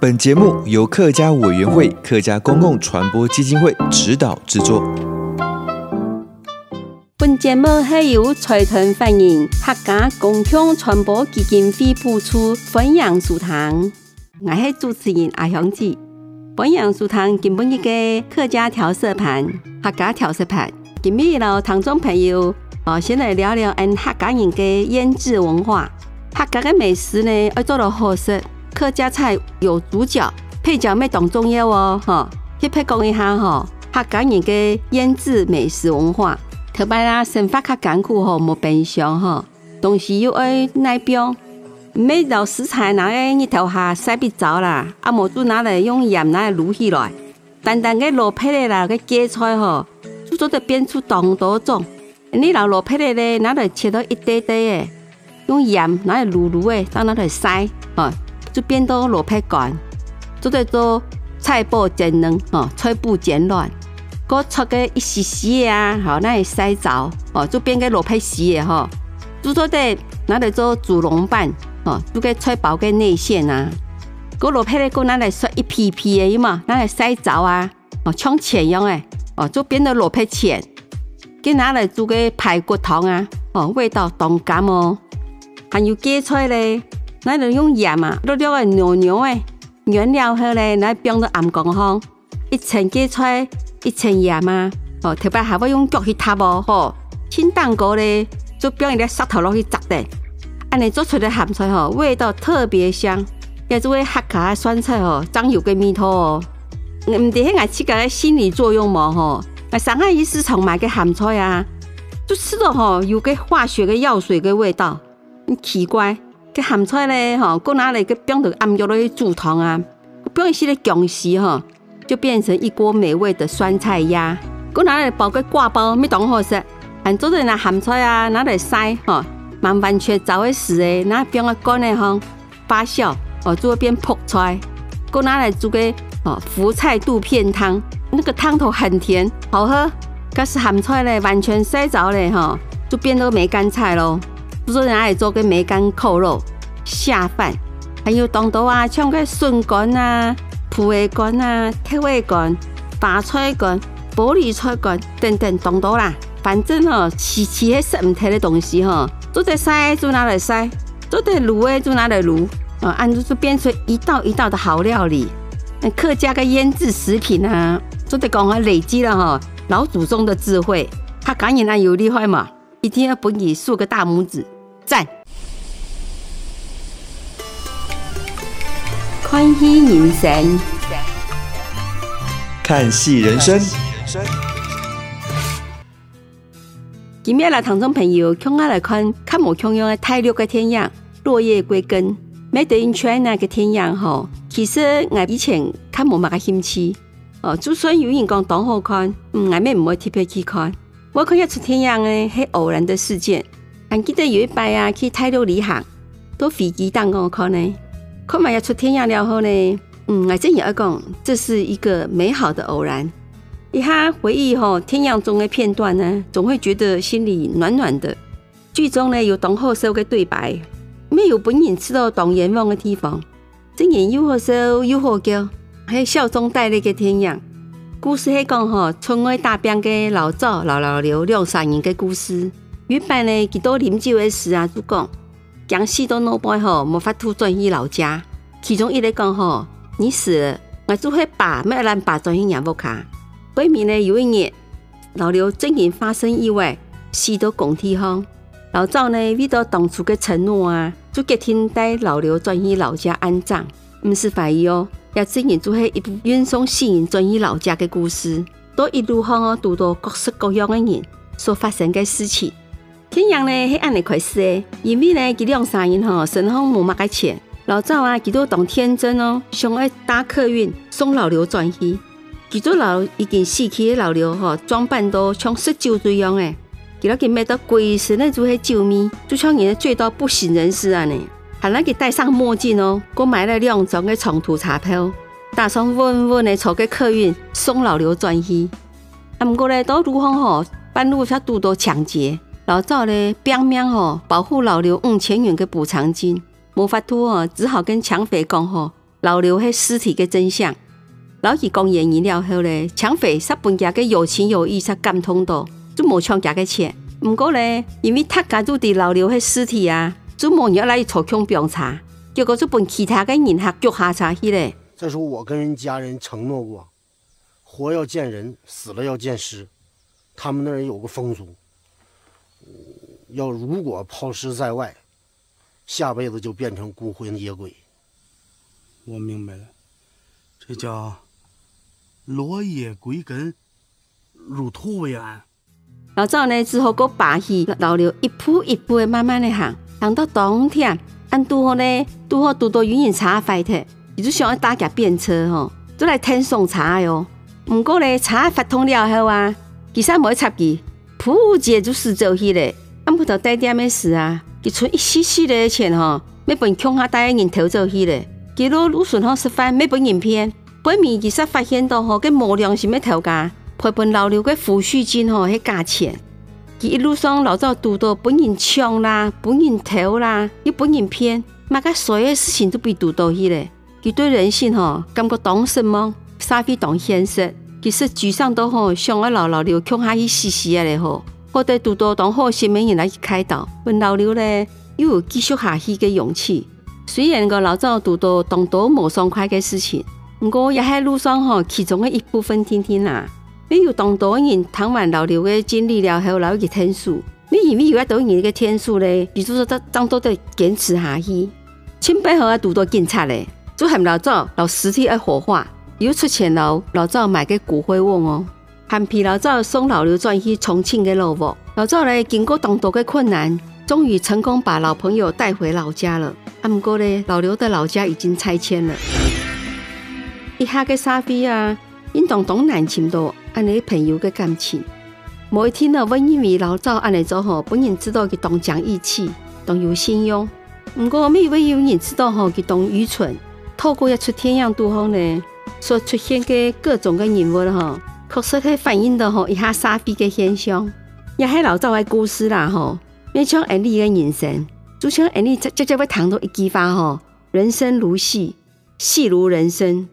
本节目由客家委员会客家公共传播基金会指导制作。本节目系由财团法人客家公共传播基金会播出分享书堂。我是主持人阿香子，本阳书堂今本一个客家调色盘，客家调色盘。今日老听众朋友，哦，先来聊聊俺客家人的腌制文化。客家的美食呢，要做得好食。客家菜有主角，配角没当重要哦，哈。去配讲一下哈，客家人的腌制美食文化。特别啦，生活较艰苦吼，没冰箱哈，东西又爱耐冰。每道食材拿来日头下晒不着啦，阿母就拿来用盐拿来卤起来。单单个落配的啦，个芥菜吼，就做得变出当多种。你老落配的嘞，拿来切到一堆堆的，用盐拿来卤卤的，到拿来晒，哦，就变到萝卜干。做得做菜脯煎嫩，哦，菜脯煎软，个出个一丝丝啊，好，拿来晒着，哦，就变个萝卜丝的哈。就做得拿来做煮龙饭。哦，这个菜包个内馅啊，个罗皮嘞，个拿来刷一批批的，有嘛？拿来晒糟啊，哦，像钱样诶，哦，就变得罗皮钱。佮拿来煮个排骨汤啊，哦，味道当甘哦。还有芥菜嘞，拿来用盐啊，卤了个牛牛诶，原料后嘞，来冰到暗光烘，一层芥菜，一层盐啊，哦，特别还会用脚去踏哦，吼，清淡过嘞，就冰一个石头落去砸的。安尼做出来咸菜吼，味道特别香。也做为客家酸菜吼，长有个味道哦。唔得，俺自家的心理作用嘛吼。那上海一市场买个咸菜啊，就吃到吼有个化学的药水的味道，很奇怪。个咸菜嘞吼，过拿来个冰的暗药来煮汤啊，不用洗的姜丝吼，就变成一锅美味的酸菜鸭。过拿来包个挂包，没当好食。俺做的那咸菜啊，拿来晒吼。慢慢却早会死诶，那冰个干的吼发酵哦，就会变泡出来。过拿来煮个哦福菜肚片汤，那个汤头很甜，好喝。可是咸菜嘞，完全晒着嘞哈，就变成梅干菜咯。不说拿来做个梅干扣肉下饭，还有当多啊，像个笋干啊、蒲叶干啊、铁叶干、白菜干、玻璃菜干等等当多啦。反正哦，吃吃些食唔甜的东西哈。做在晒就拿来晒，做在卤诶就拿来卤，啊，按住就变成一道一道的好料理。那客家的腌制食品啊，做在讲啊累积了哈老祖宗的智慧，他感应啊有厉害嘛，一定要给你竖个大拇指，赞！欢喜人生，看戏人生。今日来，听众朋友，共我来看看无同样的大陆的电影，落叶归根。Made in China 个电影吼，其实我以前看无乜个兴趣。哦，就算有人讲当好看，嗯，我咩唔会特别去看。我看一出电影呢，系偶然的事件。还记得有一摆啊，去大陆旅行，坐飞机当我看呢，看完一出电影了后呢，嗯，我真要讲，这是一个美好的偶然。一下回忆吼，天阳中的片段呢，总会觉得心里暖暖的。剧中呢有当好笑的对白，没有本人吃到当阎王的地方，真人又好笑又好叫，还笑中带泪的天阳。故事系讲吼，村外打拼的老赵、老老刘两三人的故事。原本呢，几多饮酒的事啊，就讲讲死到脑袋吼，无法度转去老家。其中一个讲吼，你死了，我就会把没人把转去养不卡。后面呢，有一年，老刘真人发生意外，死到工地上。老赵呢，为了当初的承诺啊，就决定带老刘转去老家安葬。不是怀疑哦，也真人就是一部运送死人转去老家的故事。都一路上哦，读到各式各样的人所发生的事情。天阳呢，是按呢开始的，因为呢，这两三人哈，身上没乜个钱，老早啊，几多懂天真哦，想爱搭客运送老刘转去。几多老已经死去的老刘吼，装扮都像十九岁样诶。给他给卖到鬼神的做些酒米，就像人醉到不省人事啊呢。还让给戴上墨镜哦，给我买了两张的长途车票，打算稳稳的坐个客运送老刘转去。啊，不过呢，到路上吼，半路上拄到抢劫，老早呢拼命吼保护老刘五千元的补偿金，无法度哦，只好跟抢匪讲吼，老刘系尸体的真相。老二讲原因了后呢，抢匪煞本家的有情有义，才感动到。就冇抢家的钱，不过呢，因为他家住的老刘的尸体啊，就冇人来操控调查，结果就本其他的人还脚下查去了。再说我跟人家人承诺过，活要见人，死了要见尸。他们那儿有个风俗，要如果抛尸在外，下辈子就变成孤魂野鬼。我明白了，这叫落叶归根，入土为安。老赵呢，只好搁把戏老刘一步一步的慢慢的行，行到冬天，俺拄好呢，拄好拄到云隐茶发特，伊就想要搭架便车吼，就来听送茶哟。不过呢，茶发通了后啊，其实没插记，扑街就死走去了。不头带点咩事啊？伊存一丝丝的钱吼，没本穷下带人偷走去了。几路路顺后吃饭，没本影片，背面其实发现到吼，个无良心的偷家。赔本老刘个抚恤金吼，迄价钱，佮一路上老早拄到本人抢啦，本人偷啦，又本人骗，嘛个所有事情都被拄到去嘞。佮对人性吼，感觉当什么，啥非当现实，其实沮丧到吼，想要老老刘穷下去死死啊嘞吼，或者拄到当好心人来去开导，问老刘嘞又有继续下去的勇气。虽然个老早拄到当多无爽快的事情，不过也喺路上吼，其中的一部分听听啦。没有当多人谈完老刘的经历了后，老去天数，你以为有一多人的天数嘞？比如说，他当多的坚持下去，千百号啊拄到警察嘞，就喊老赵老尸体要火化，又出钱老老赵买个骨灰瓮哦，喊皮老赵送老刘转去重庆的老屋。老赵嘞经过当多的困难，终于成功把老朋友带回老家了。啊，不过嘞，老刘的老家已经拆迁了，一下个沙飞啊，因当东南青多。安尼朋友的感情，某一天呢，我因为老赵安尼做吼，本人知道佢当讲义气，当有信用。不过每位有人知道吼，佢当愚蠢。透过一出天样杜后呢，所出现的各种的人物吼，确实系反映到吼一下傻逼的现象，也系老早的故事啦吼。没像安利的人生，就像安利直接会谈到一句话吼：人生如戏，戏如人生。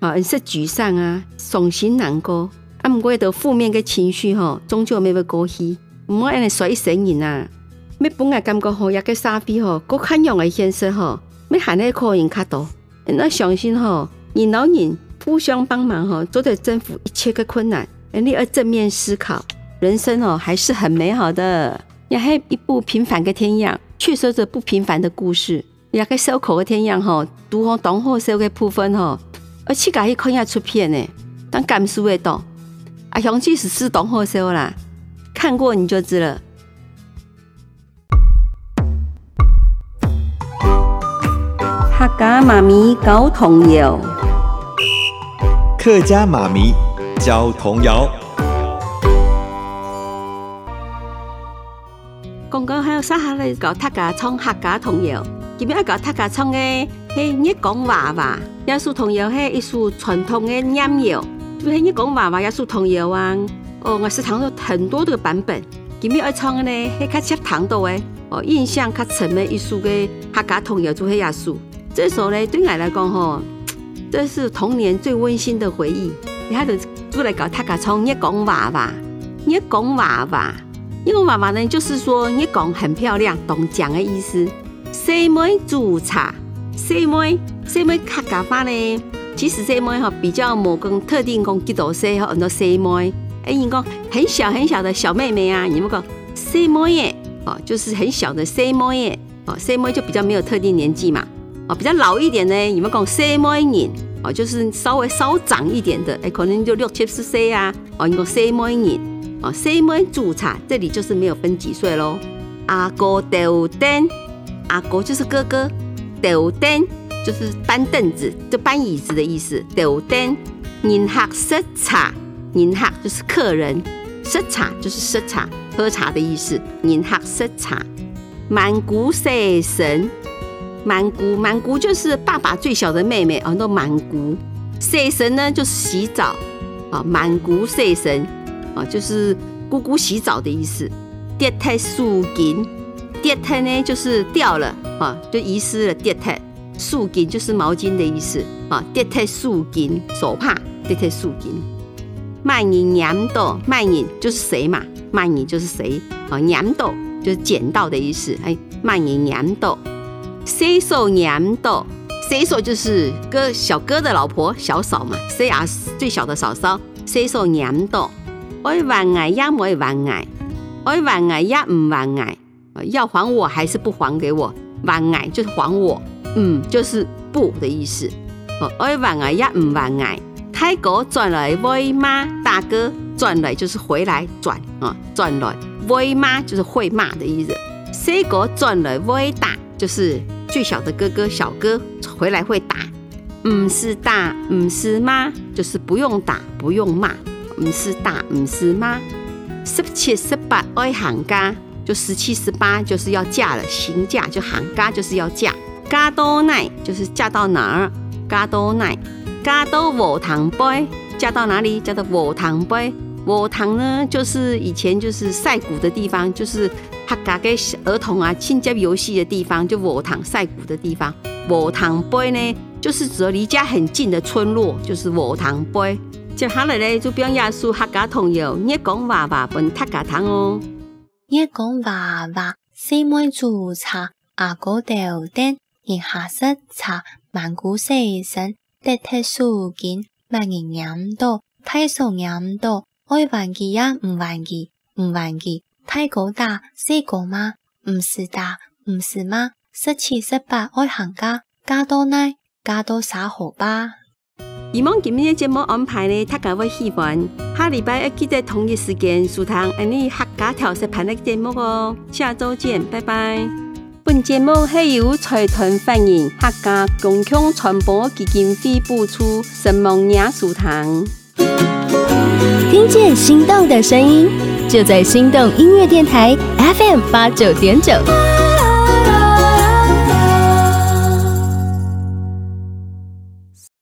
啊，你是沮丧啊，伤心难过，啊，不过都负面的情绪吼，终究没有过去。唔好安尼说一生人啊，没本来感觉吼，一个傻逼吼，各看样的现实吼，没喊那可人较多。那相信吼，人老人互相帮忙哈，都得征服一切的困难。你要正面思考，人生哦还是很美好的。也还一部平凡的天样，却说着不平凡的故事。也个收口的天样吼，独好当好收的部分哈。而且家去看下出片呢，当感受会到，啊，雄起是是懂好笑啦，看过你就知了。客家妈咪搞童谣，客家妈咪教童谣。刚刚还有啥哈来教大家唱客家童谣？今日要教大家唱的是日讲娃娃，也是童谣，是一首传统的民谣。就是日讲娃娃，也是童谣啊。哦，我是唱了很多的版本。今日要唱的呢，是较吃糖豆的哦，印象较深的一首的客家童谣，就是亚述。这首呢，对我来讲吼，这是童年最温馨的回忆。你看，就就来教大家唱日讲娃娃，日讲娃娃，日讲娃娃呢，就是说你讲很漂亮，懂讲的意思。细妹煮茶，细妹细妹客家话呢？其实细妹哈比较冇跟特定讲几多岁，很多细妹。哎，你讲很小很小的小妹妹啊，你们讲细妹耶，哦，就是很小的细妹耶，哦，细妹就比较没有特定年纪嘛，哦，比较老一点呢，你们讲细妹人，哦，就是稍微稍长一点的，哎，可能就六七十岁啊，哦，你讲细妹人，哦，细妹煮茶，这里就是没有分几岁喽，阿哥豆丁。阿哥就是哥哥，吊灯就是搬凳子，就搬椅子的意思。吊灯，迎客食茶，迎客就是客人，食茶就是食茶，喝茶的意思。迎客食茶，曼姑细神，曼姑曼姑就是爸爸最小的妹妹哦，那曼姑细神呢就是洗澡啊，曼姑细神啊就是姑姑洗澡的意思。跌脱素巾，跌脱呢就是掉了啊，就遗失了。跌脱素巾就是毛巾的意思啊。跌脱素巾手帕，跌脱素巾。卖人娘豆，卖人就是谁嘛？卖人就是谁啊？娘豆就是捡到的意思。哎，卖人娘豆，谁手娘豆？谁手就是哥小哥的老婆小嫂嘛？谁啊？最小的嫂嫂，谁手娘豆？爱还爱呀，没还爱。爱还爱呀，唔还爱，要还我还是不还给我？还爱就是还我，嗯，就是不的意思。哦，爱还爱呀，唔还爱。泰国转来买骂，大哥转来就是回来转啊，转来买骂就是会骂的意思。小哥转来会打，就是最小的哥哥小哥回来会打。唔是打，唔是骂，就是不用打不用骂。唔是打，唔是骂。十七十八爱行家，就十七十八就是要嫁了，行嫁就行家就是要嫁。嫁到哪就是嫁到哪儿，嫁到哪，嫁到禾塘杯，嫁到哪里？嫁到禾塘杯。禾塘呢，就是以前就是晒谷的地方，就是客家给儿童啊亲家游戏的地方，就禾塘晒谷的地方。禾塘杯呢，就是指离家很近的村落，就是禾塘杯。接下来呢，就表演数客家童谣，你讲娃娃本客家汤哦。你讲娃娃，四妹煮茶，阿哥吊灯，迎客食茶，曼姑细神，跌脱素巾，卖人娘多，大嫂娘多，爱还记呀，唔还记，唔还记，大哥大，小哥妈，唔是大，唔是吗，十七十八爱行家，加多奶，加多啥好吧。以往今天的节目安排呢，大家会喜欢。下礼拜一记得同一时间收听安尼客家调色盘的节目哦。下周见，拜拜。本节目系由财团法人客家共享传播基金会播出，神梦艺术堂。听见心动的声音，就在心动音乐电台 FM 八九点九。